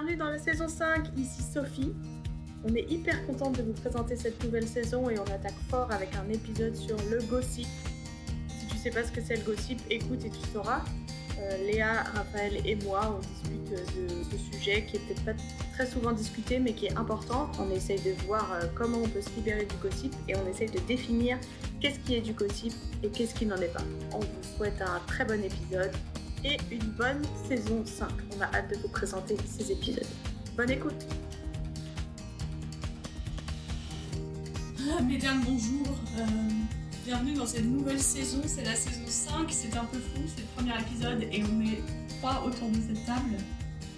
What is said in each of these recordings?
bienvenue dans la saison 5, ici Sophie. On est hyper contente de vous présenter cette nouvelle saison et on attaque fort avec un épisode sur le gossip. Si tu sais pas ce que c'est le gossip, écoute et tu sauras. Euh, Léa, Raphaël et moi, on discute de ce sujet qui est peut-être pas très souvent discuté mais qui est important. On essaye de voir euh, comment on peut se libérer du gossip et on essaye de définir qu'est-ce qui est du gossip et qu'est-ce qui n'en est pas. On vous souhaite un très bon épisode et une bonne saison 5. On a hâte de vous présenter ces épisodes. Bonne écoute Ah, mesdames, bonjour. Euh, bienvenue dans cette nouvelle saison. C'est la saison 5. C'est un peu fou, c'est le premier épisode et on est trois autour de cette table.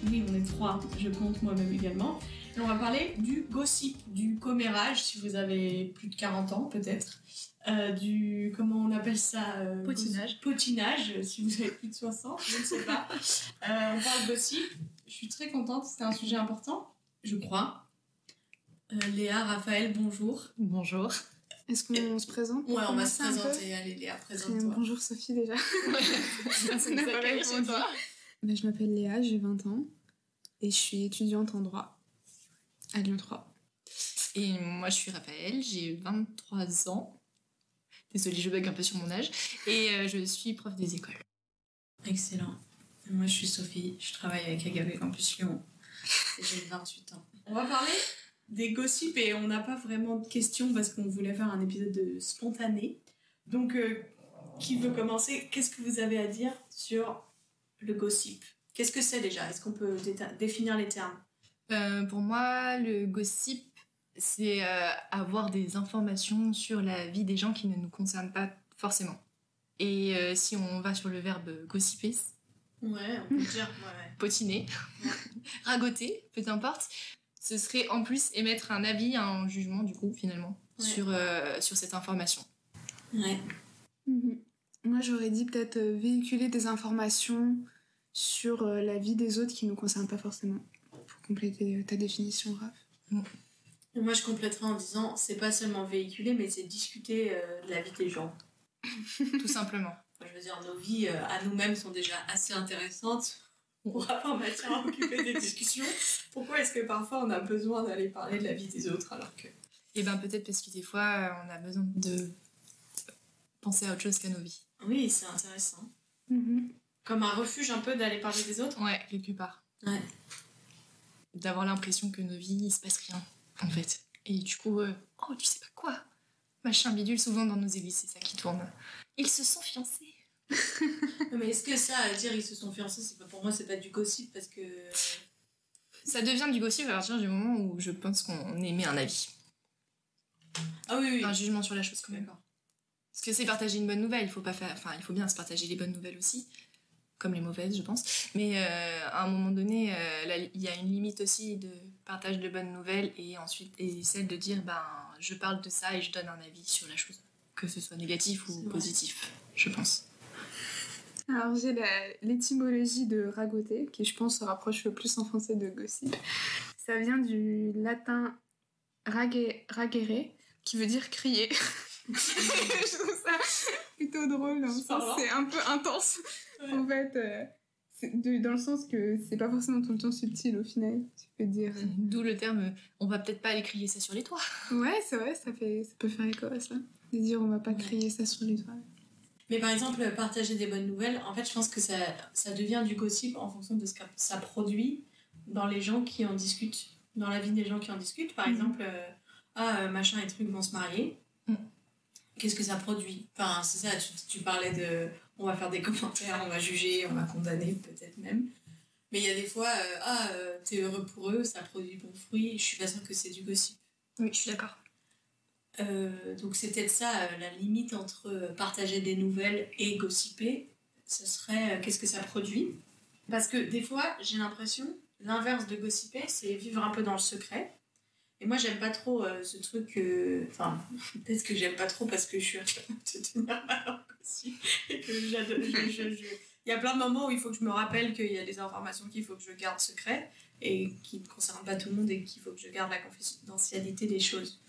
Oui, on est trois, je compte moi-même également. On va parler du gossip, du commérage, si vous avez plus de 40 ans peut-être. Euh, du, comment on appelle ça euh, Potinage. Potinage, si vous avez plus de 60, je ne sais pas. Euh, on parle gossip. Je suis très contente, c'était un sujet important, je crois. Euh, Léa, Raphaël, bonjour. Bonjour. Est-ce qu'on se présente Ouais, on va se présenter. Allez, Léa, présente-toi. Bonjour Sophie déjà. Ça n'a pas s'appelle répondu. chez toi. Ben, je m'appelle Léa, j'ai 20 ans et je suis étudiante en droit à Lyon 3. Et moi, je suis Raphaël, j'ai 23 ans. Désolée, je bug un peu sur mon âge. Et euh, je suis prof des écoles. Excellent. Moi, je suis Sophie, je travaille avec Agave Campus Lyon. Et j'ai 28 ans. On va parler des gossips et on n'a pas vraiment de questions parce qu'on voulait faire un épisode de spontané. Donc, euh, qui veut commencer? Qu'est-ce que vous avez à dire sur le gossip? Qu'est-ce que c'est déjà? Est-ce qu'on peut définir les termes? Euh, pour moi, le gossip, c'est euh, avoir des informations sur la vie des gens qui ne nous concernent pas forcément. Et euh, si on va sur le verbe gossiper, Ouais, on peut dire. Ouais. potiner, ragoter, peu importe, ce serait en plus émettre un avis, un jugement du coup finalement Ouais. sur, euh, sur cette information. Ouais. Mhm. Moi j'aurais dit peut-être véhiculer des informations sur euh, la vie des autres qui ne nous concernent pas forcément. Pour compléter ta définition, Raph. Moi, je compléterai en disant c'est pas seulement véhiculer, mais c'est discuter euh, de la vie des gens. Tout simplement. Je veux dire, nos vies euh, à nous-mêmes sont déjà assez intéressantes pour avoir matière à occuper des discussions. Pourquoi est-ce que parfois on a besoin d'aller parler de la vie des autres alors que. Et ben peut-être parce que des fois euh, on a besoin de penser à autre chose qu'à nos vies. Oui, c'est intéressant. Mhm. Comme un refuge un peu d'aller parler des autres. Ouais, quelque part. Ouais. D'avoir l'impression que nos vies, il se passe rien, en fait. Et du coup, euh, oh, tu sais pas quoi Machin bidule, souvent dans nos églises, c'est ça qui tourne. Ils se sont fiancés. Mais est-ce que ça, à dire ils se sont fiancés, c'est pas, pour moi, c'est pas du gossip parce que. Ça devient du gossip à partir du moment où je pense qu'on émet un avis. Ah oui, oui. Un jugement sur la chose, quand même. D'accord. Parce que c'est partager une bonne nouvelle, il faut pas faire... Enfin, il faut bien se partager les bonnes nouvelles aussi, comme les mauvaises, je pense. Mais euh, à un moment donné, euh, il y a une limite aussi de partage de bonnes nouvelles et ensuite et celle de dire, ben, je parle de ça et je donne un avis sur la chose, que ce soit négatif ou positif, je pense. Alors j'ai l'étymologie de ragoter, qui je pense se rapproche le plus en français de gossip. Ça vient du latin rage- ragere, qui veut dire crier. je trouve ça plutôt drôle, marrant. c'est un peu intense. Ouais. En fait, euh, de- dans le sens que c'est pas forcément tout le temps subtil au final. Tu peux dire. D'où le terme, on va peut-être pas aller crier ça sur les toits. Ouais, c'est vrai, ça, fait, ça peut faire écho à ça. De dire on va pas Ouais. crier ça sur les toits. Mais par exemple, partager des bonnes nouvelles, en fait, je pense que ça, ça devient du gossip en fonction de ce que ça produit dans les gens qui en discutent, dans la vie des gens qui en discutent. Par Mhm. exemple, euh, ah, euh, machin et truc vont se marier. Mhm. Qu'est-ce que ça produit Enfin, c'est ça, tu, tu parlais de. On va faire des commentaires, on va juger, on va condamner, peut-être même. Mais il y a des fois, euh, ah, euh, t'es heureux pour eux, ça produit bon fruit. Je suis pas sûre que c'est du gossip. Oui, je suis d'accord. Euh, donc c'est peut-être ça, la limite entre partager des nouvelles et gossiper, ce serait qu'est-ce que ça produit? Parce que des fois, j'ai l'impression, l'inverse de gossiper, c'est vivre un peu dans le secret. Et moi, j'aime pas trop euh, ce truc. Enfin, peut-être que j'aime pas trop parce que je suis incapable de tenir ma langue aussi. Et que j'adore. Il y a plein de moments où il faut que je me rappelle qu'il y a des informations qu'il faut que je garde secret et qui ne concernent pas tout le monde et qu'il faut que je garde la confidentialité des choses.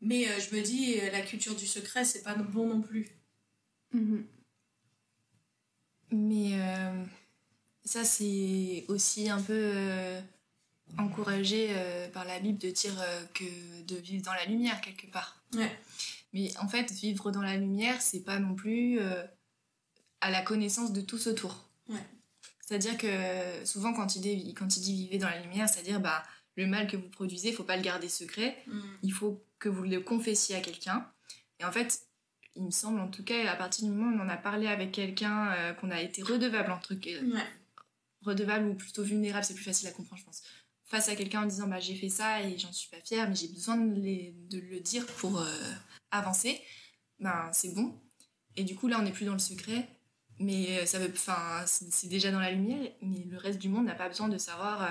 Mais euh, je me dis, euh, la culture du secret, c'est pas bon non plus. Mhm. Mais Ça, c'est aussi un peu encouragé euh, par la Bible de dire euh, que de vivre dans la lumière quelque part. Ouais. Mais en fait, vivre dans la lumière, c'est pas non plus euh, à la connaissance de tous autour. Ouais. C'est-à-dire que souvent, quand il, dit, quand il dit vivez dans la lumière, c'est-à-dire bah, le mal que vous produisez, il faut pas le garder secret, Mm. il faut que vous le confessiez à quelqu'un. Et en fait, il me semble en tout cas, à partir du moment où on en a parlé avec quelqu'un, qu'on a été redevable, entre, Ouais. redevable ou plutôt vulnérable, c'est plus facile à comprendre, je pense. Face à quelqu'un en disant bah, j'ai fait ça et j'en suis pas fière, mais j'ai besoin de, les- de le dire pour euh, avancer, ben c'est bon. Et du coup, là, on n'est plus dans le secret, mais euh, ça veut, enfin, c'est déjà dans la lumière, mais le reste du monde n'a pas besoin de savoir euh,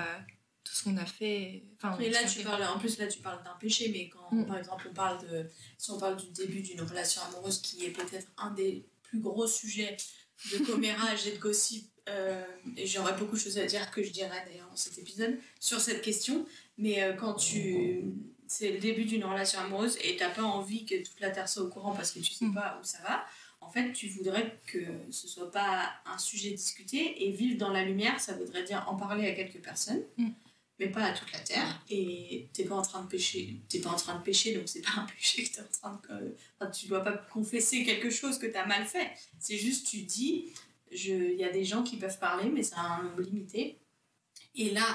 tout ce qu'on a fait. Enfin, Et ce là, qu'on tu fait. parles, en plus, là, tu parles d'un péché, mais quand, Mm. par exemple, on parle de. Si on parle du début d'une relation amoureuse, qui est peut-être un des plus gros sujets de commérage et de gossip, euh, et j'aurais beaucoup de choses à dire que je dirais d'ailleurs dans cet épisode sur cette question, mais euh, quand tu. C'est le début d'une relation amoureuse et t'as pas envie que toute la terre soit au courant parce que tu sais Mm. pas où ça va. En fait, tu voudrais que ce soit pas un sujet discuté et vivre dans la lumière, ça voudrait dire en parler à quelques personnes mais pas à toute la terre. Et t'es pas en train de pécher, t'es pas en train de pécher, donc c'est pas un péché que t'es en train de. Enfin, tu dois pas confesser quelque chose que t'as mal fait. C'est juste, tu dis, il y a des gens qui peuvent parler, mais c'est un nombre limité. Et là,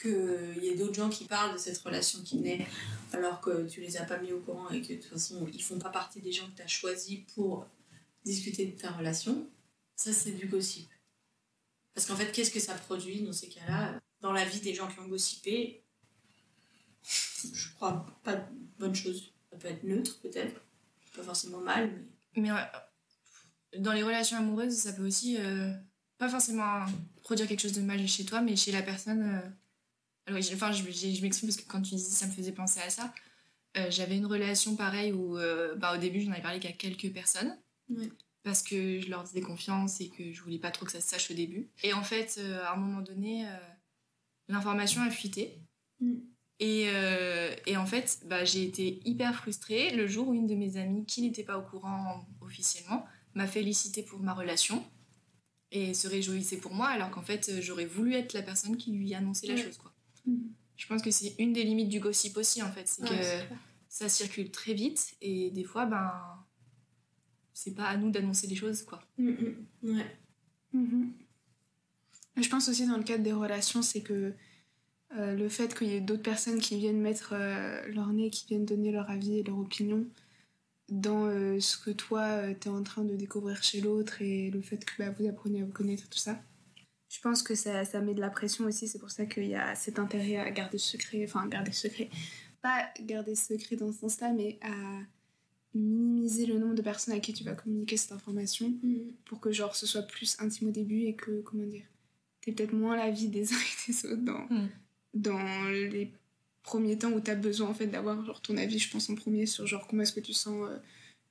qu'il y ait d'autres gens qui parlent de cette relation qui naît alors que tu les as pas mis au courant et que de toute façon ils font pas partie des gens que tu as choisis pour discuter de ta relation, ça c'est du gossip. Parce qu'en fait, qu'est-ce que ça produit dans ces cas-là? Dans la vie des gens qui ont gossipé, je crois pas de bonne chose. Ça peut être neutre peut-être, pas forcément mal, mais. Dans les relations amoureuses, ça peut aussi euh, pas forcément produire quelque chose de mal chez toi, mais chez la personne. euh, Alors, enfin, je, je m'exprime parce que quand tu disais ça me faisait penser à ça. Euh, J'avais une relation pareille où, euh, bah, au début, j'en avais parlé qu'à quelques personnes. Ouais. Parce que je leur disais confiance et que je voulais pas trop que ça se sache au début. Et en fait, à un moment donné, l'information a fuité. Mm. Et, euh, et en fait, bah, j'ai été hyper frustrée le jour où une de mes amies, qui n'était pas au courant officiellement, m'a félicité pour ma relation et se réjouissait pour moi, alors qu'en fait, euh, j'aurais voulu être la personne qui lui annonçait la Ouais. chose. Quoi. Mhm. Je pense que c'est une des limites du gossip aussi, en fait. C'est Ouais, que ça circule très vite et des fois, ben, c'est pas à nous d'annoncer les choses, quoi. Mm, mm, ouais. Mhm. Je pense aussi dans le cadre des relations, c'est que euh, le fait qu'il y ait d'autres personnes qui viennent mettre euh, leur nez, qui viennent donner leur avis et leur opinion dans euh, ce que toi, tu es en train de découvrir chez l'autre et le fait que bah, vous apprenez à vous connaître, tout ça. Je pense que ça, ça met de la pression aussi, c'est pour ça qu'il y a cet intérêt à garder secret, enfin garder secret, pas garder secret dans ce sens-là, mais à minimiser le nombre de personnes à qui tu vas communiquer cette information Mm. pour que genre ce soit plus intime au début et que comment dire t'es peut-être moins la vie des uns et des autres dans, Mm. dans les premiers temps où t'as besoin en fait d'avoir genre ton avis je pense en premier sur genre comment est-ce que tu sens euh,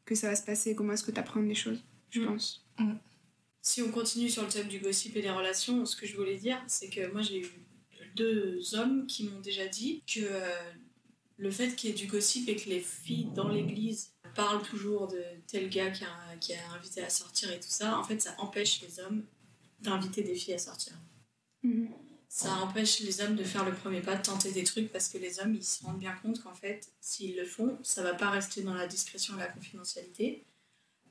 que ça va se passer comment est-ce que t'apprends les choses je Mm. pense Si on continue sur le thème du gossip et des relations, ce que je voulais dire, c'est que moi j'ai eu deux hommes qui m'ont déjà dit que euh, le fait qu'il y ait du gossip et que les filles dans l'église parlent toujours de tel gars qui a, qui a invité à sortir et tout ça, en fait ça empêche les hommes d'inviter des filles à sortir. Mhm. Ça empêche les hommes de faire le premier pas, de tenter des trucs parce que les hommes ils se rendent bien compte qu'en fait s'ils le font, ça va pas rester dans la discrétion et la confidentialité,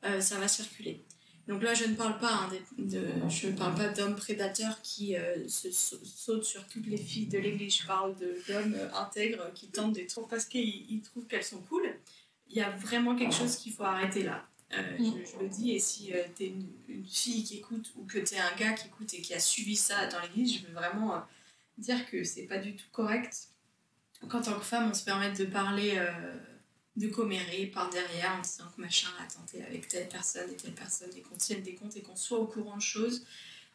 euh, ça va circuler. Donc là, je ne parle pas, hein, de, je parle pas d'hommes prédateurs qui euh, se sau- sautent sur toutes les filles de l'église. Je parle d'hommes euh, intègres qui tentent des trucs parce qu'ils ils trouvent qu'elles sont cool. Il y a vraiment quelque chose qu'il faut arrêter là. Euh, Mm. je, je le dis, et si tu t'es une, une fille qui écoute ou que t'es un gars qui écoute et qui a subi ça dans l'église, je veux vraiment euh, dire que c'est pas du tout correct qu'en tant que femme, on se permette de parler euh, de commérer par derrière en disant que machin a tenté avec telle personne et telle personne et qu'on tienne des comptes et qu'on soit au courant de choses.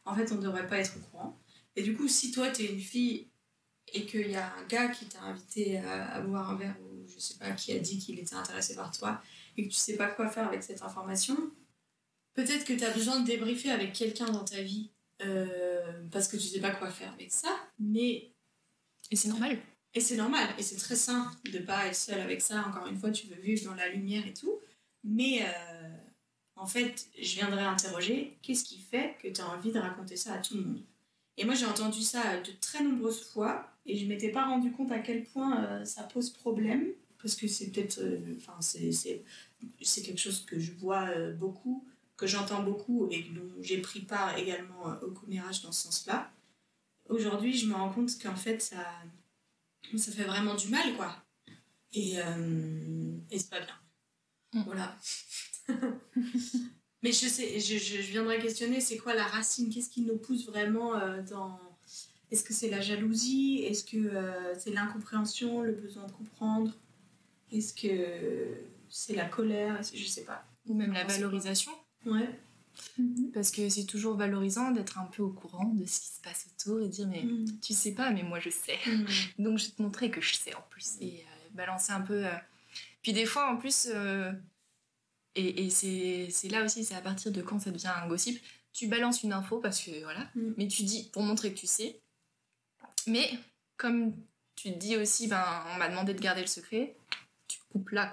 En fait, on ne devrait pas être au courant. Et du coup, si toi, t'es une fille et qu'il y a un gars qui t'a invité à, à boire un verre ou je sais pas qui a dit qu'il était intéressé par toi et que tu sais pas quoi faire avec cette information, peut-être que tu as besoin de débriefer avec quelqu'un dans ta vie euh, parce que tu sais pas quoi faire avec ça, mais Et c'est normal. et c'est normal, et c'est très sain de pas être seul avec ça. Encore une fois, tu veux vivre dans la lumière et tout. Mais euh, en fait, je viendrais interroger qu'est-ce qui fait que tu as envie de raconter ça à tout le monde? Et moi, j'ai entendu ça de très nombreuses fois et je m'étais pas rendu compte à quel point euh, ça pose problème parce que c'est peut-être. Enfin, c'est, c'est quelque chose que je vois euh, beaucoup, que j'entends beaucoup et dont j'ai pris part également euh, au commérage dans ce sens-là. Aujourd'hui, je me rends compte qu'en fait, ça, ça fait vraiment du mal, quoi. Et, euh, et c'est pas bien. Mm. Voilà. Mais je sais, je, je, je viendrais questionner, c'est quoi la racine? Qu'est-ce qui nous pousse vraiment euh, dans... Est-ce que c'est la jalousie? Est-ce que euh, c'est l'incompréhension, le besoin de comprendre? Est-ce que c'est la colère Je sais pas. Ou même la valorisation. Ouais. Parce que c'est toujours valorisant d'être un peu au courant de ce qui se passe autour et dire mais Mm. tu sais pas mais moi je sais. Mm. Donc je vais te montrer que je sais en plus et euh, balancer un peu. euh. Puis des fois en plus, euh, et, et c'est c'est là aussi, c'est à partir de quand ça devient un gossip, tu balances une info parce que voilà, Mm. mais tu dis pour montrer que tu sais. Mais comme tu te dis aussi, ben on m'a demandé de garder le secret,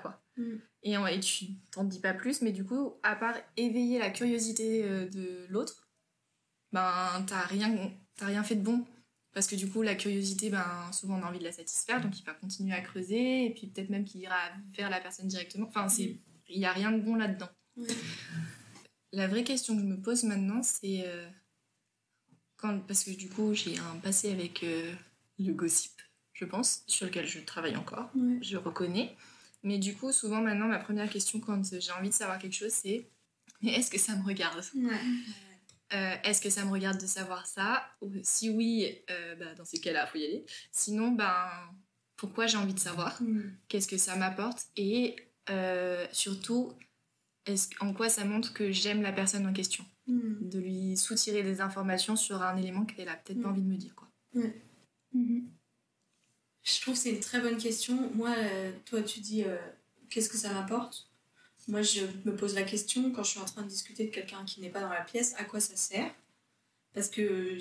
quoi. Mm. Et, et tu t'en dis pas plus, mais du coup, à part éveiller la curiosité euh, de l'autre, ben t'as rien, t'as rien fait de bon. Parce que du coup, la curiosité, ben, souvent on a envie de la satisfaire, donc il va continuer à creuser, et puis peut-être même qu'il ira vers la personne directement. Enfin, c'est, il n'y a rien de bon là-dedans. Ouais. La vraie question que je me pose maintenant, c'est. euh, quand, parce que du coup, j'ai un passé avec euh, le gossip, je pense, sur lequel je travaille encore, Ouais. je reconnais. Mais du coup, souvent maintenant, ma première question quand j'ai envie de savoir quelque chose, c'est Mais est-ce que ça me regarde? Ouais. euh, Est-ce que ça me regarde de savoir ça? Ou Si oui, euh, bah, dans ces cas-là, il faut y aller. Sinon, ben, pourquoi j'ai envie de savoir? Mm. Qu'est-ce que ça m'apporte? Et euh, surtout, est-ce, en quoi ça montre que j'aime la personne en question? Mm. De lui soutirer des informations sur un élément qu'elle a peut-être pas Mm. envie de me dire. Quoi. Je trouve que c'est une très bonne question. Moi, euh, toi, tu dis euh, qu'est-ce que ça m'apporte? Moi, je me pose la question quand je suis en train de discuter de quelqu'un qui n'est pas dans la pièce, à quoi ça sert? Parce que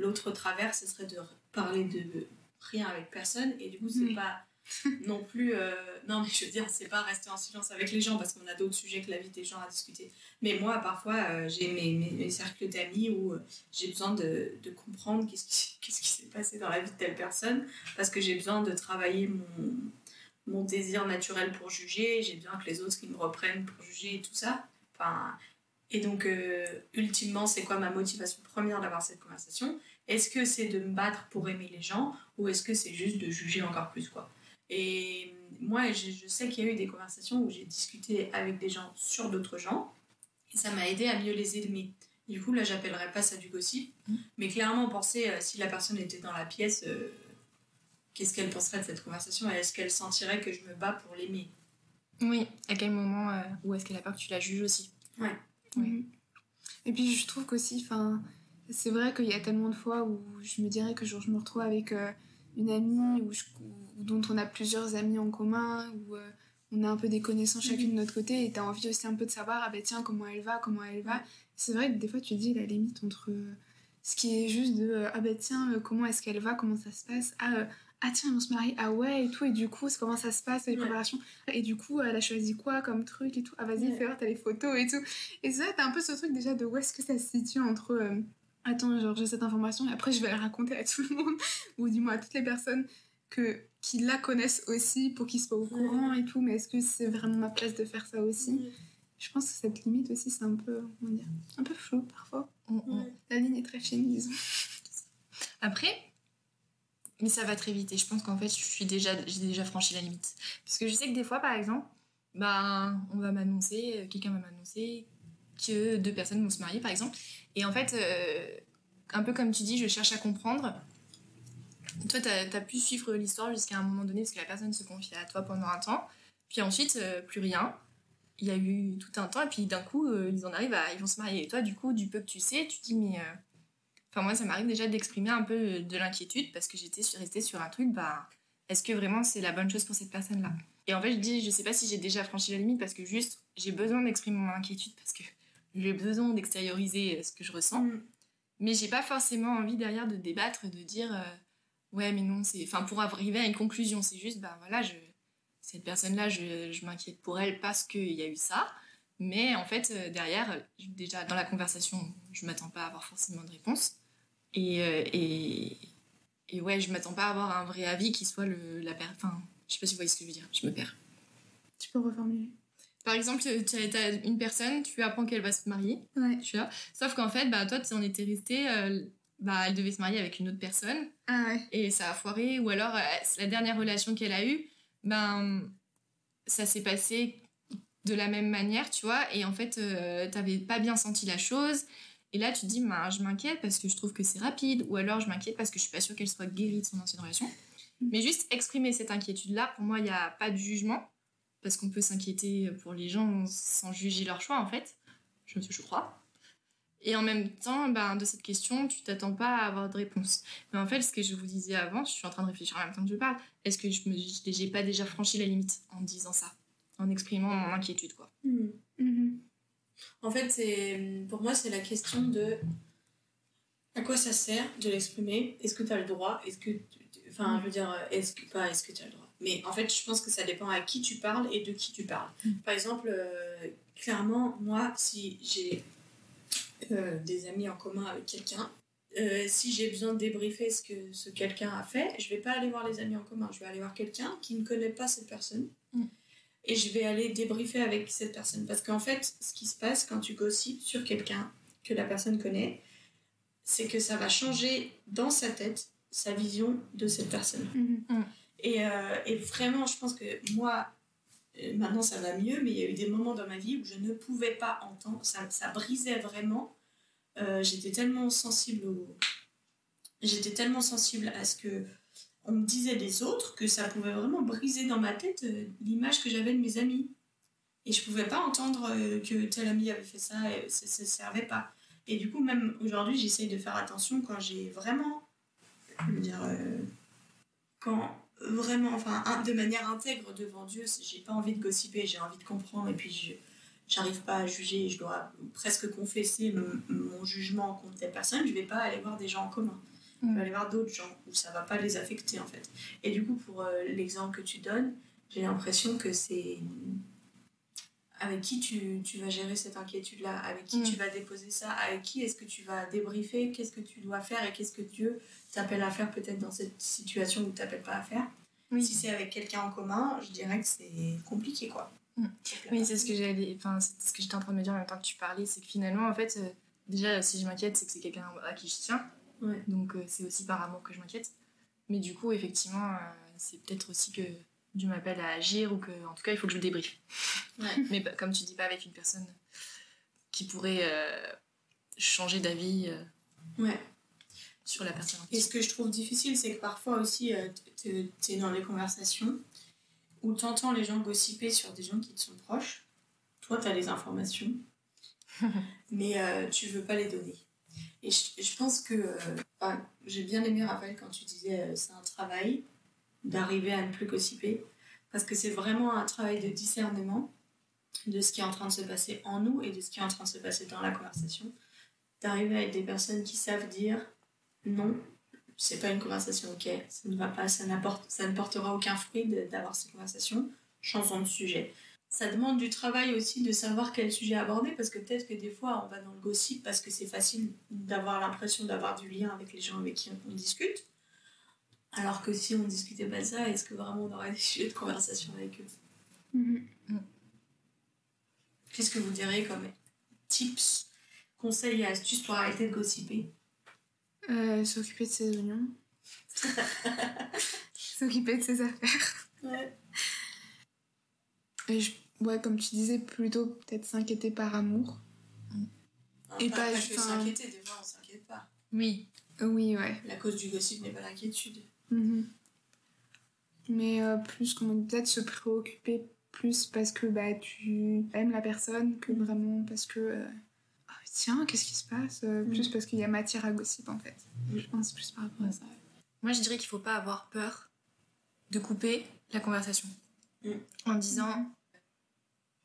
l'autre travers, ce serait de parler de rien avec personne, et du coup, c'est pas non plus. euh, non, mais je veux dire, c'est pas rester en silence avec les gens parce qu'on a d'autres sujets que la vie des gens à discuter. Mais moi, parfois, euh, j'ai mes, mes, cercles d'amis où euh, j'ai besoin de, de comprendre qu'est-ce qui, qui s'est passé dans la vie de telle personne parce que j'ai besoin de travailler mon, mon désir naturel pour juger, j'ai besoin que les autres ils me reprennent pour juger et tout ça. Enfin, et donc, ultimement, c'est quoi ma motivation première d'avoir cette conversation? Est-ce que c'est de me battre pour aimer les gens ou est-ce que c'est juste de juger encore plus quoi? Et moi, je, je sais qu'il y a eu des conversations où j'ai discuté avec des gens sur d'autres gens et ça m'a aidé à mieux les aimer. Du coup, là, j'appellerais pas ça du gossip, Mhm. mais clairement, penser euh, si la personne était dans la pièce, euh, qu'est-ce qu'elle penserait de cette conversation et est-ce qu'elle sentirait que je me bats pour l'aimer? Oui, à quel moment, euh, où est-ce qu'elle a peur que tu la juges aussi? Oui. Mhm. Et puis je trouve qu'aussi, enfin, c'est vrai qu'il y a tellement de fois où je me dirais que genre, je me retrouve avec euh, une amie ou, je- ou dont on a plusieurs amis en commun, ou euh, on a un peu des connaissances chacune de notre côté, et t'as envie aussi un peu de savoir, ah ben tiens, comment elle va, comment elle va. C'est vrai que des fois tu dis la limite entre euh, ce qui est juste de, euh, ah ben tiens, euh, comment est-ce qu'elle va, comment ça se passe, ah, ah tiens, vont se marier, ah ouais, et tout, et du coup, c'est comment ça se passe, les Ouais. préparations, et du coup, elle a choisi quoi comme truc et tout, ah vas-y, Ouais. fais voir, t'as les photos et tout. Et ça, t'as un peu ce truc déjà de où est-ce que ça se situe entre attends, genre j'ai cette information et après je vais la raconter à tout le monde, ou du moins à toutes les personnes que, qui la connaissent aussi pour qu'ils soient au courant et tout, mais est-ce que c'est vraiment ma place de faire ça aussi Je pense que cette limite aussi, c'est un peu, comment dire, un peu flou parfois. Mm, mm. La ligne est très fine, disons. Après, mais ça va très vite et je pense qu'en fait, je suis déjà, j'ai déjà franchi la limite. Parce que je sais que des fois, par exemple, ben, on va m'annoncer, euh, quelqu'un va m'annoncer que deux personnes vont se marier, par exemple. Et en fait, euh, un peu comme tu dis, je cherche à comprendre. Toi, t'as as pu suivre l'histoire jusqu'à un moment donné parce que la personne se confie à toi pendant un temps. Puis ensuite, euh, plus rien. Il y a eu tout un temps et puis d'un coup, euh, ils en arrivent à, ils vont se marier. Et toi, du coup, du peu que tu sais, tu te dis mais euh, Enfin, moi, ça m'arrive déjà d'exprimer un peu de l'inquiétude parce que j'étais restée sur un truc, bah, est-ce que vraiment c'est la bonne chose pour cette personne-là? Et en fait, je dis, je sais pas si j'ai déjà franchi la limite parce que juste, j'ai besoin d'exprimer mon inquiétude parce que j'ai besoin d'extérioriser ce que je ressens. Mm. Mais j'ai pas forcément envie derrière de débattre, de dire, euh, ouais, mais non, c'est. Enfin, pour arriver à une conclusion, c'est juste, bah voilà, je... cette personne-là, je, je m'inquiète pour elle parce qu'il y a eu ça. Mais en fait, euh, derrière, euh, déjà dans la conversation, je m'attends pas à avoir forcément de réponse. Et, euh, et, et ouais, je m'attends pas à avoir un vrai avis qui soit le, la personne. Enfin, je sais pas si vous voyez ce que je veux dire, je me perds. Tu peux reformuler. Par exemple, tu as, une personne, tu apprends qu'elle va se marier. Ouais. Tu vois. Sauf qu'en fait, bah, toi, tu en étais resté. euh, bah, elle devait se marier avec une autre personne Ah ouais. et ça a foiré. Ou alors, euh, la dernière relation qu'elle a eue, ben, ça s'est passé de la même manière, tu vois. Et en fait, euh, t'avais pas bien senti la chose. Et là, tu te dis, ben, je m'inquiète parce que je trouve que c'est rapide. Ou alors, je m'inquiète parce que je suis pas sûre qu'elle soit guérie de son ancienne relation. Mais juste exprimer cette inquiétude-là, pour moi, il n'y a pas de jugement. Parce qu'on peut s'inquiéter pour les gens sans juger leur choix, en fait. Je, je crois. Et en même temps, ben, de cette question, tu t'attends pas à avoir de réponse. Mais en fait, ce que je vous disais avant, je suis en train de réfléchir en même temps que je parle. Est-ce que je j'ai pas déjà franchi la limite en disant ça, en exprimant mon inquiétude, quoi. Hmm. Mhm. En fait, c'est pour moi, c'est la question de à quoi ça sert de l'exprimer? Est-ce que tu as le droit? Est-ce que enfin, je veux dire est-ce que pas est-ce que tu as le droit? Mais en fait, je pense que ça dépend à qui tu parles et de qui tu parles. Mm. Par exemple, euh, clairement, moi, si j'ai euh, des amis en commun avec quelqu'un, euh, si j'ai besoin de débriefer ce que ce quelqu'un a fait, je vais pas aller voir les amis en commun, je vais aller voir quelqu'un qui ne connaît pas cette personne. Mm. Et je vais aller débriefer avec cette personne. Parce qu'en fait, ce qui se passe quand tu gossipes sur quelqu'un que la personne connaît, c'est que ça va changer dans sa tête sa vision de cette personne. Mhm. Et, euh, et vraiment, je pense que moi, maintenant ça va mieux, mais il y a eu des moments dans ma vie où je ne pouvais pas entendre, ça, ça brisait vraiment. Euh, J'étais tellement sensible au... J'étais tellement sensible à ce que on me disait des autres que ça pouvait vraiment briser dans ma tête euh, l'image que j'avais de mes amis. Et je pouvais pas entendre euh, que tel ami avait fait ça et ça ne servait pas. Et du coup, même aujourd'hui, j'essaye de faire attention quand j'ai vraiment, je veux dire, euh, quand vraiment, enfin, un- de manière intègre devant Dieu, j'ai pas envie de gossiper, j'ai envie de comprendre, et puis je j'arrive pas à juger, je dois presque confesser mon, mon jugement contre telle personne, je vais pas aller voir des gens en commun. Je vais aller voir d'autres gens où ça va pas les affecter en fait. Et du coup, pour euh, l'exemple que tu donnes, j'ai l'impression que c'est avec qui tu, tu vas gérer cette inquiétude-là, avec qui Mm. tu vas déposer ça, avec qui est-ce que tu vas débriefer, qu'est-ce que tu dois faire et qu'est-ce que Dieu t'appelle à faire peut-être dans cette situation où t'appelle pas à faire? Oui. Si c'est avec quelqu'un en commun, je dirais que c'est compliqué quoi. Mm. Oui, c'est ce que j'allais, enfin, c'est ce que j'étais en train de me dire en même temps que tu parlais, c'est que finalement, en fait, euh, déjà, si je m'inquiète, c'est que c'est quelqu'un à qui je tiens. Ouais. Donc, euh, c'est aussi par amour que je m'inquiète. Mais du coup, effectivement, euh, c'est peut-être aussi que Dieu m'appelle à agir ou que, en tout cas, il faut que je le débriefe. Ouais. Mais comme tu dis, pas avec une personne qui pourrait euh, changer d'avis euh, Ouais. sur la personne Et ce que je trouve difficile, c'est que parfois aussi, euh, tu es dans les conversations où tu entends les gens gossiper sur des gens qui te sont proches. Toi, tu as les informations, mais tu veux pas les donner. Et je, je pense que j'ai bien aimé, Raphaël, quand tu disais c'est un travail d'arriver à ne plus gossiper, parce que c'est vraiment un travail de discernement de ce qui est en train de se passer en nous et de ce qui est en train de se passer dans la conversation. D'arriver à être des personnes qui savent dire non, c'est pas une conversation ok, ça ne va pas, ça, ça ne portera aucun fruit d'avoir ces conversations, changeons de sujet. Ça demande du travail aussi de savoir quel sujet aborder parce que peut-être que des fois on va dans le gossip parce que c'est facile d'avoir l'impression d'avoir du lien avec les gens avec qui on discute. Alors que si on discutait pas de ça, est-ce que vraiment on aurait des sujets de conversation avec eux? Mhm. Qu'est-ce que vous direz comme tips, conseils et astuces pour arrêter de gossiper? Euh, S'occuper de ses oignons. S'occuper de ses affaires. Ouais. Et je- ouais, comme tu disais, plutôt peut-être s'inquiéter par amour. Et pas- que enfin- s'inquiéter, des fois on s'inquiète pas. Oui. Oui, ouais. La cause du gossip n'est pas l'inquiétude. Mhm. Mais euh, plus comment peut-être se préoccuper plus parce que bah, tu aimes la personne que vraiment parce que euh, Ah, tiens qu'est-ce qui se passe? Mhm. plus parce qu'il y a matière à gossip en fait Mhm. je pense plus par rapport à ça Moi, je dirais qu'il faut pas avoir peur de couper la conversation Mm. en disant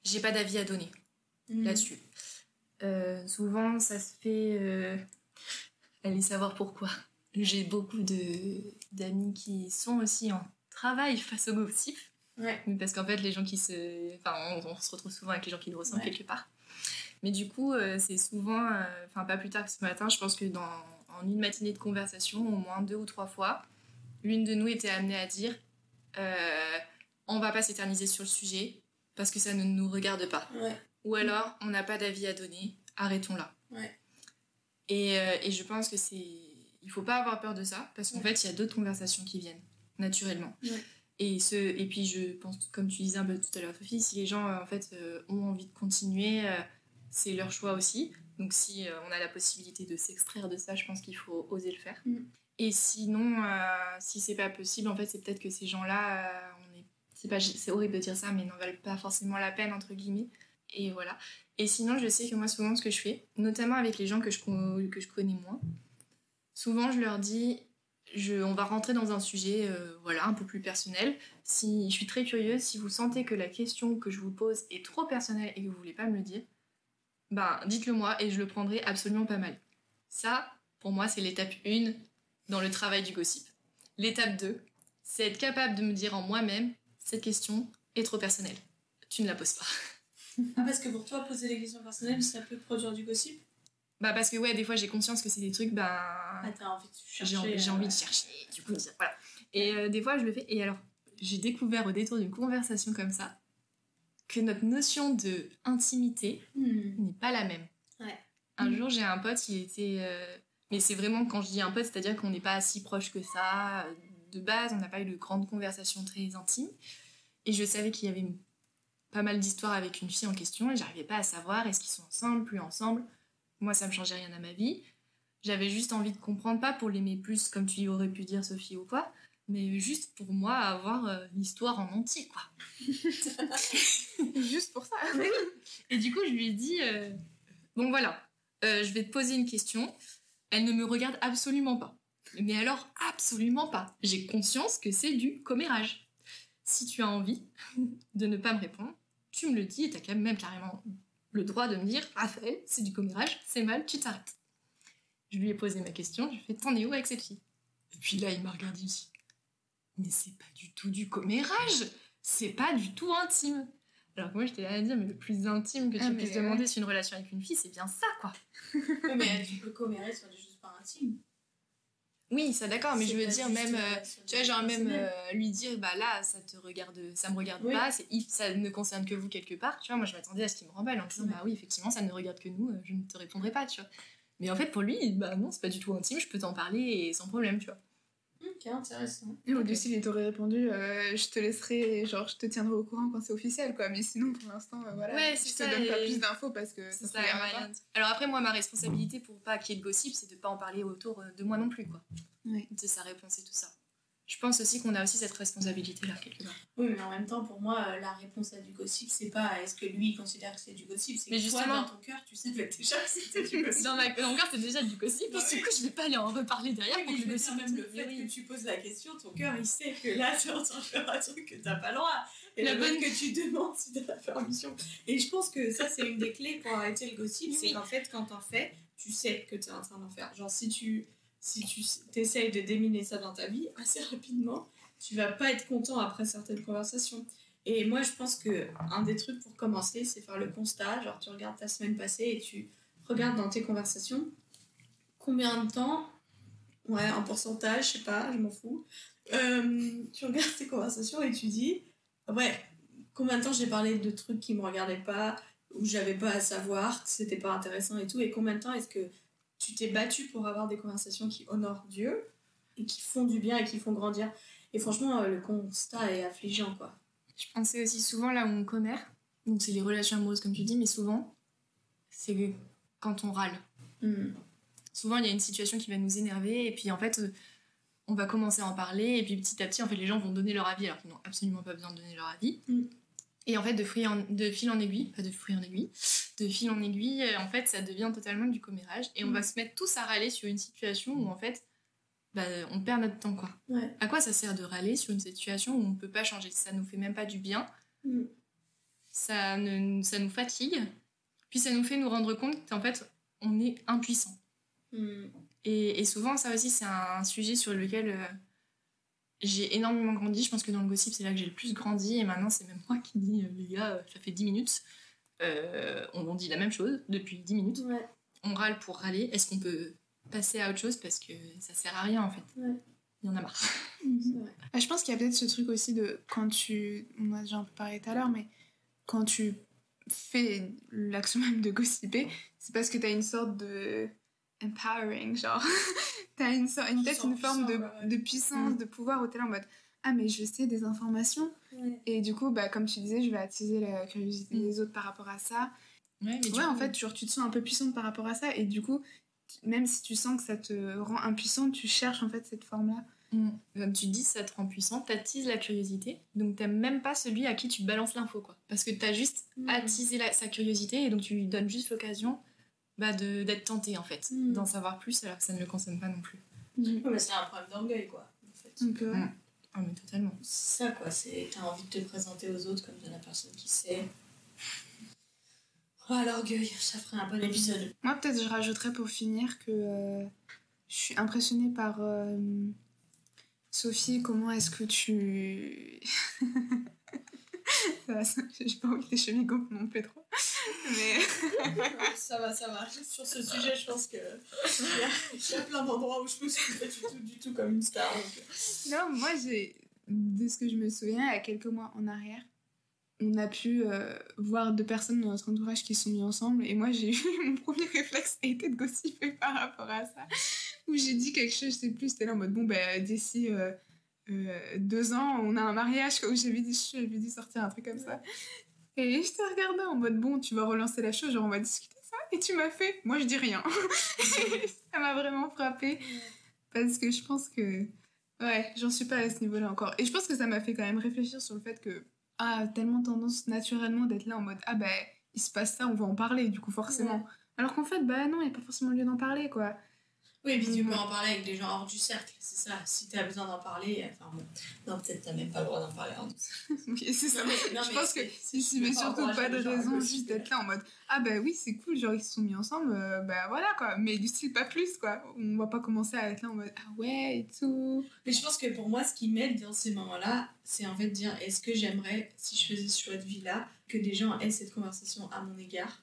j'ai pas d'avis à donner là-dessus. Euh, souvent, ça se fait. euh, Allez savoir pourquoi. J'ai beaucoup de d'amis qui sont aussi en travail face au gossip, Ouais. parce qu'en fait, les gens qui se. Enfin, on, on se retrouve souvent avec les gens qui le ressentent Ouais. quelque part. Mais du coup, euh, c'est souvent. euh, Enfin, pas plus tard que ce matin, je pense que dans, en une matinée de conversation, au moins deux ou trois fois, l'une de nous était amenée à dire euh, on va pas s'éterniser sur le sujet parce que ça ne nous regarde pas. Ouais. Ou alors on n'a pas d'avis à donner, arrêtons là. Et, euh, et je pense que c'est. Il faut pas avoir peur de ça parce qu'en Ouais. fait il y a d'autres conversations qui viennent naturellement. Ouais. Et, ce, et puis je pense, comme tu disais un peu tout à l'heure, Sophie, si les gens euh, en fait euh, ont envie de continuer, euh, c'est leur choix aussi. Donc si euh, on a la possibilité de s'extraire de ça, je pense qu'il faut oser le faire. Mm. Et sinon, si c'est pas possible, en fait, c'est peut-être que ces gens-là, on est, c'est pas, c'est horrible de dire ça, mais n'en valent pas forcément la peine entre guillemets. Et voilà. Et sinon, je sais que moi, souvent, ce que je fais, notamment avec les gens que je, que je connais moins, souvent, je leur dis, on va rentrer dans un sujet, euh, voilà, un peu plus personnel. Si je suis très curieuse, si vous sentez que la question que je vous pose est trop personnelle et que vous voulez pas me le dire, ben, dites-le moi et je le prendrai absolument pas mal. Ça, pour moi, c'est l'étape 1 dans le travail du gossip. L'étape 2, c'est être capable de me dire en moi-même, cette question est trop personnelle. Tu ne la poses pas. Ah, parce que pour toi, poser des questions personnelles, ça peut produire du gossip? Bah parce que ouais, des fois j'ai conscience que c'est des trucs, ben Ah, t'as envie de chercher. j'ai envie, j'ai euh, envie de chercher. Du coup, voilà. Et euh, des fois je le fais. Et alors, j'ai découvert au détour d'une conversation comme ça que notre notion de intimité hmm. n'est pas la même. Ouais. Un Mhm. jour, j'ai un pote, il était. euh, Mais c'est vraiment quand je dis un pote, c'est-à-dire qu'on n'est pas si proche que ça. De base, on n'a pas eu de grandes conversations très intimes. Et je savais qu'il y avait pas mal d'histoires avec une fille en question et j'arrivais pas à savoir est-ce qu'ils sont ensemble, plus ensemble. Moi, ça me changeait rien à ma vie. J'avais juste envie de comprendre, pas pour l'aimer plus, comme tu aurais pu dire Sophie ou quoi, mais juste pour moi avoir euh, l'histoire en entier, quoi. Juste pour ça. Et du coup, je lui ai dit euh, Bon, voilà, euh, je vais te poser une question. Elle ne me regarde absolument pas. Mais alors, absolument pas. J'ai conscience que c'est du commérage. Si tu as envie de ne pas me répondre, tu me le dis et t'as quand même carrément le droit de me dire Raphaël, c'est du commérage, c'est mal, tu t'arrêtes. Je lui ai posé ma question, je lui ai fait T'en es où avec cette fille? Et puis là, il m'a regardé aussi. Mais c'est pas du tout du commérage, c'est pas du tout intime. Alors que moi, j'étais là à dire, mais le plus intime que tu Ah, puisses ouais. demander sur une relation avec une fille, c'est bien ça, quoi. Mais tu peux commérer sur des choses pas intimes. Oui, ça d'accord, mais je veux dire, même, euh, tu vois, genre même euh, lui dire, bah là, ça te regarde, ça me regarde Oui. pas, ça ne concerne que vous quelque part, tu vois. Moi, je m'attendais à ce qu'il me remballe en disant, Ouais. bah oui, effectivement, ça ne regarde que nous, euh, je ne te répondrai pas, tu vois. Mais en fait, pour lui, bah non, c'est pas du tout intime, je peux t'en parler et sans problème, tu vois. Ok, intéressant. Et au dessus, il t'aurait répondu euh, Je te laisserai, genre, je te tiendrai au courant quand c'est officiel, quoi. Mais sinon, pour l'instant, euh, voilà. Ouais, je te donne pas plus d'infos parce que ça ça, pas. de- Alors après, moi, ma responsabilité pour pas qu'il y ait de gossip, c'est de pas en parler autour euh, de moi non plus, quoi. Ouais. C'est sa réponse et tout ça. Je pense aussi qu'on a aussi cette responsabilité-là, quelque part. Oui, mais en même temps, pour moi, euh, la réponse à du gossip, c'est pas est-ce que lui il considère que c'est du gossip, c'est que toi, justement- dans ton cœur, tu savais déjà que c'était du gossip. Dans ma dans mon cœur, c'est déjà du gossip, Ouais. et du coup, je vais pas aller en reparler derrière Oui, pour que le gossip même le fait oui. que tu poses la question, ton cœur il sait que là tu es en train de faire un truc que t'as pas le droit. Et La bonne- que tu demandes si t'as la permission. Et je pense que ça c'est une des clés pour arrêter le gossip, c'est qu'en fait quand t'en fais, tu sais que t'es en train d'en faire. Genre si tu si tu t'essayes de déminer ça dans ta vie assez rapidement, tu vas pas être content après certaines conversations. Et moi je pense que un des trucs pour commencer, c'est faire le constat. Genre tu regardes ta semaine passée et tu regardes dans tes conversations combien de temps Ouais, en pourcentage, je sais pas, je m'en fous. Euh, tu regardes tes conversations et tu dis, ouais, combien de temps j'ai parlé de trucs qui me regardaient pas, où j'avais pas à savoir, que c'était pas intéressant et tout, et combien de temps est-ce que tu t'es battu pour avoir des conversations qui honorent Dieu et qui font du bien et qui font grandir. Et franchement, euh, le constat est affligeant, quoi. Je pensais aussi souvent là où on commère, donc c'est les relations amoureuses comme tu dis, mais souvent, c'est quand on râle. Hmm. Souvent, il y a une situation qui va nous énerver, et puis en fait, euh, on va commencer à en parler, et puis petit à petit, en fait, les gens vont donner leur avis alors qu'ils n'ont absolument pas besoin de donner leur avis. Mm. Et en fait, de, fruit en- de fil en aiguille, pas de en aiguille, de fil en aiguille, euh, en fait, ça devient totalement du commérage, et on Mm. va se mettre tous à râler sur une situation où en fait, bah, on perd notre temps, quoi. Ouais. À quoi ça sert de râler sur une situation où on ne peut pas changer? Ça nous fait même pas du bien. Mm. Ça, ne, ça nous fatigue. Puis ça nous fait nous rendre compte qu'en fait, on est impuissant. Et, et souvent, ça aussi, c'est un sujet sur lequel euh, j'ai énormément grandi. Je pense que dans le gossip, c'est là que j'ai le plus grandi. Et maintenant, c'est même moi qui dis, euh, les gars, euh, ça fait 10 minutes. Euh, on, on dit la même chose depuis 10 minutes. Ouais. On râle pour râler. Est-ce qu'on peut passer à autre chose? Parce que ça sert à rien en fait. Ouais. Il y en a marre. Bah, je pense qu'il y a peut-être ce truc aussi de quand tu. On a déjà un peu parlé tout à l'heure, mais quand tu fais l'action même de gossiper, c'est parce que t'as une sorte de. Empowering, genre. t'as une, sorte- une, peut-être une forme de, ouais, de puissance, Mm. de pouvoir où t'es là en mode Ah, mais je sais des informations. Et du coup, bah, comme tu disais, je vais attiser la curiosité Mm. des autres par rapport à ça. Ouais, mais Ouais, en fait, genre, tu te sens un peu puissante par rapport à ça. Et du coup, même si tu sens que ça te rend impuissante, tu cherches en fait cette forme-là. Mm. Comme tu dis, ça te rend puissant, t'attises la curiosité, donc t'aimes même pas celui à qui tu balances l'info, quoi. Parce que t'as juste Mm. attisé la- sa curiosité et donc tu lui donnes juste l'occasion bah, de- d'être tenté, en fait, Mm. d'en savoir plus alors que ça ne le concerne pas non plus. Ouais, mais c'est un problème d'orgueil, quoi. En fait. Un peu, ouais. Mm. Ah, mais totalement. C'est ça, quoi. C'est t'as envie de te présenter aux autres comme de la personne qui sait. Oh, l'orgueil, ça ferait un bon épisode. Moi, peut-être, je rajouterais pour finir que euh, je suis impressionnée par euh, Sophie. Comment est-ce que tu. J'ai pas envie que les chevilles gonflent non plus trop. Mais. ça va, ça va. Sur ce sujet, je pense que il y a, il y a plein d'endroits où je me suis pas du tout, du tout comme une star. donc. Non, moi, j'ai. De ce que je me souviens, il y a quelques mois en arrière, on a pu euh, voir deux personnes dans notre entourage qui se sont mis ensemble. Et moi, j'ai eu mon premier réflexe a été de gossiper par rapport à ça. Où j'ai dit quelque chose, je sais plus, c'était là en mode bon, ben, d'ici euh, euh, deux ans, on a un mariage. Où j'avais dit, j'avais dû sortir un truc comme ça. Et je te regardais en mode bon, tu vas relancer la chose, genre on va discuter ça. Et tu m'as fait, moi je dis rien. ça m'a vraiment frappé. Parce que je pense que. Ouais, j'en suis pas à ce niveau-là encore. Et je pense que ça m'a fait quand même réfléchir sur le fait que. Ah, tellement tendance naturellement d'être là en mode Ah, bah, il se passe ça, on va en parler, du coup, forcément. Alors qu'en fait, bah non, il n'y a pas forcément lieu d'en parler, quoi. Oui, et puis tu Mhm. peux en parler avec des gens hors du cercle, c'est ça. Si t'as besoin d'en parler, enfin bon. Non, peut-être t'as même pas le droit d'en parler. hein. Oui, c'est ça. Non, mais- je mais pense que si tu mets pas surtout pas de raison juste d'être là en mode Ah, bah oui, c'est cool, genre ils se sont mis ensemble, euh, bah voilà, quoi. Mais du style, pas plus, quoi. On va pas commencer à être là en mode Ah ouais, et tout. Mais je pense que pour moi, ce qui m'aide dans ces moments-là, c'est en fait de dire est-ce que j'aimerais, si je faisais ce choix de vie-là, que des gens aient cette conversation à mon égard,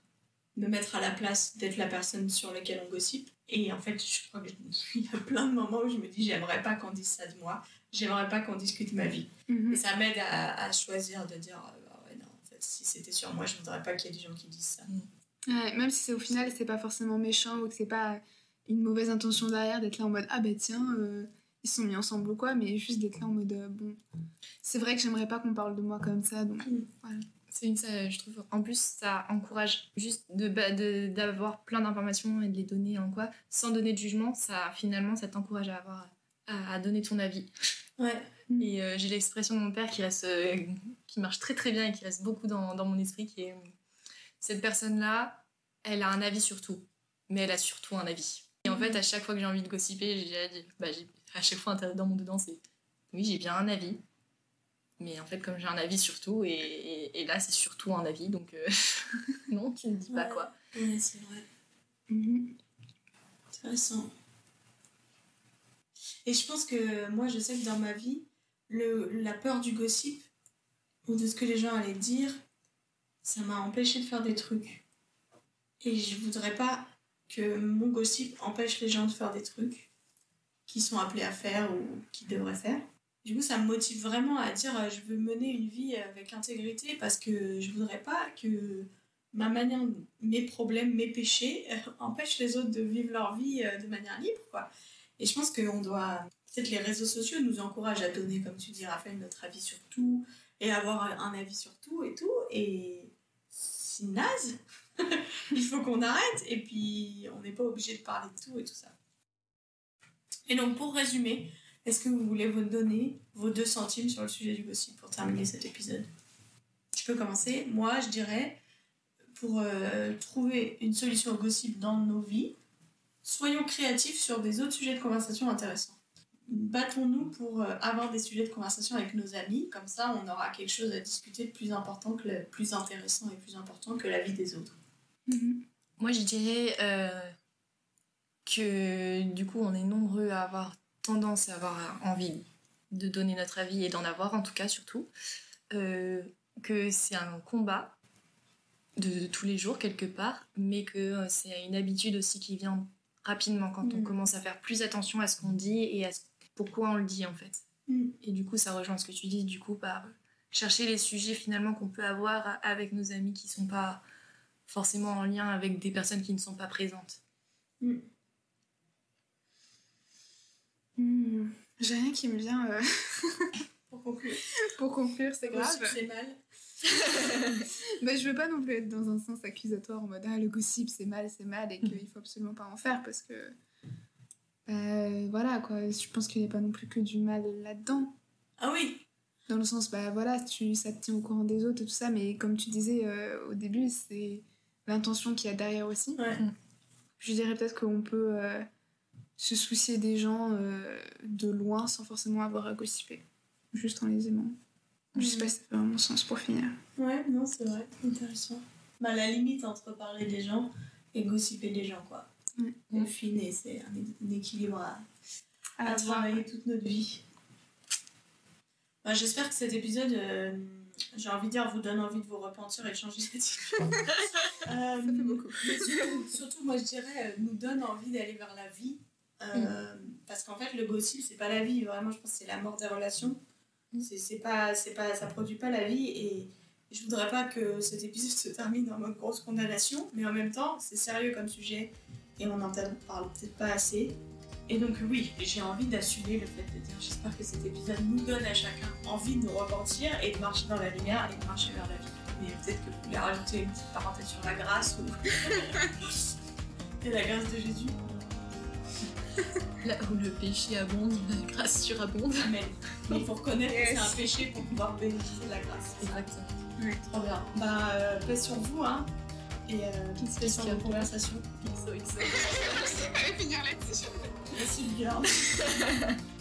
me mettre à la place d'être la personne sur laquelle on gossipe. Et en fait, je crois qu'il y a plein de moments où je me dis j'aimerais pas qu'on dise ça de moi, j'aimerais pas qu'on discute ma vie. Mhm. Et ça m'aide à, à choisir de dire euh, ah ouais, non, en fait, si c'était sur moi, je voudrais pas qu'il y ait des gens qui disent ça. Ouais, même si c'est au final c'est pas forcément méchant ou que c'est pas une mauvaise intention derrière d'être là en mode ah bah tiens euh, ils sont mis ensemble ou quoi mais juste d'être là en mode euh, bon c'est vrai que j'aimerais pas qu'on parle de moi comme ça donc C'est une, ça, je trouve. En plus, ça encourage juste de ba- de- d'avoir plein d'informations et de les donner en quoi, sans donner de jugement. Ça, finalement, ça t'encourage à avoir à, à donner ton avis. Ouais. Et euh, j'ai l'expression de mon père qui reste, euh, qui marche très très bien et qui reste beaucoup dans, dans mon esprit, qui est euh, cette personne-là, elle a un avis sur tout, mais elle a surtout un avis. Et en fait, à chaque fois que j'ai envie de gossiper, j'ai, bah, j'ai- à chaque fois dans mon dedans, c'est oui, j'ai bien un avis. Mais en fait, comme j'ai un avis sur tout, et, et, et là, c'est surtout un avis, donc euh, non, tu ne dis pas quoi. Ouais, c'est vrai. Mhm. Intéressant. Et je pense que moi, je sais que dans ma vie, le, la peur du gossip ou de ce que les gens allaient dire, ça m'a empêché de faire des trucs. Et je voudrais pas que mon gossip empêche les gens de faire des trucs qu'ils sont appelés à faire ou qu'ils devraient faire. Du coup, ça me motive vraiment à dire euh, je veux mener une vie avec intégrité parce que je voudrais pas que ma manière, mes problèmes, mes péchés euh, empêchent les autres de vivre leur vie euh, de manière libre, quoi. Et je pense qu'on doit. Peut-être les réseaux sociaux nous encouragent à donner, comme tu dis, Raphaël, notre avis sur tout et avoir un avis sur tout et tout. Et c'est naze. Il faut qu'on arrête et puis on n'est pas obligé de parler de tout et tout ça. Et donc, pour résumer, est-ce que vous voulez vous donner vos deux centimes sur le sujet du gossip pour terminer cet épisode? Je peux commencer. Moi, je dirais pour euh, trouver une solution au gossip dans nos vies, soyons créatifs sur des autres sujets de conversation intéressants. Battons-nous pour euh, avoir des sujets de conversation avec nos amis, comme ça on aura quelque chose à discuter de plus important, que le, plus intéressant et plus important que la vie des autres. Mhm. Moi, je dirais euh, que du coup, on est nombreux à avoir tendance à avoir envie de donner notre avis et d'en avoir en tout cas surtout. Euh, que c'est un combat de, de tous les jours quelque part, mais que euh, c'est une habitude aussi qui vient rapidement quand on Mm. commence à faire plus attention à ce qu'on dit et à ce- pourquoi on le dit en fait. Mm. Et du coup, ça rejoint ce que tu dis, du coup, par chercher les sujets finalement qu'on peut avoir avec nos amis qui sont pas forcément en lien avec des personnes qui ne sont pas présentes. Hmm, J'ai rien qui me vient euh, Pour conclure. pour conclure, c'est grave. C'est mal. Bah, je veux pas non plus être dans un sens accusatoire en mode ah le gossip c'est mal, c'est mal et qu'il faut absolument pas en faire parce que bah, voilà quoi, je pense qu'il n'y a pas non plus que du mal là-dedans. Ah oui. Dans le sens, bah voilà, tu, ça te tient au courant des autres et tout ça, mais comme tu disais euh, au début, c'est l'intention qu'il y a derrière aussi. Ouais. Je dirais peut-être qu'on peut euh, se soucier des gens euh, de loin sans forcément avoir à gossiper, juste en les aimant. Je sais pas si ça fait vraiment sens pour finir. Ouais, non, c'est vrai. Intéressant. Bah, la limite entre parler des gens et gossiper des gens, quoi. Ouais. Au fin, et c'est un, équilibre à, à À voir. travailler toute notre vie. Bah, J'espère que cet épisode, euh, j'ai envie de dire, vous donne envie de vous repentir et de changer d'attitude. Euh, surtout, moi, je dirais, euh, nous donne envie d'aller vers la vie. Euh, Parce qu'en fait, le gossip, c'est pas la vie. Vraiment, je pense que c'est la mort des relations. Mm. C'est pas, c'est pas, ça produit pas la vie. Et je voudrais pas que cet épisode se termine en mode grosse condamnation. Mais en même temps, c'est sérieux comme sujet. Et on n'en parle peut-être pas assez. Et donc, oui, j'ai envie d'assumer le fait de dire j'espère que cet épisode nous donne à chacun envie de nous repentir et de marcher dans la lumière et de marcher vers la vie. Mais peut-être que vous voulez rajouter une petite parenthèse sur la grâce ou. et la grâce de Jésus. Là où le péché abonde, la grâce surabonde. Amen. Mais il faut reconnaître que c'est Yes. un péché pour pouvoir bénéficier de la grâce. Exactement. Trop bien. Bah, euh, paix sur vous, hein. Et euh, Qui se paix sur fait vos conversations. XO, XO. Je vais finir là-dessus. Merci bien.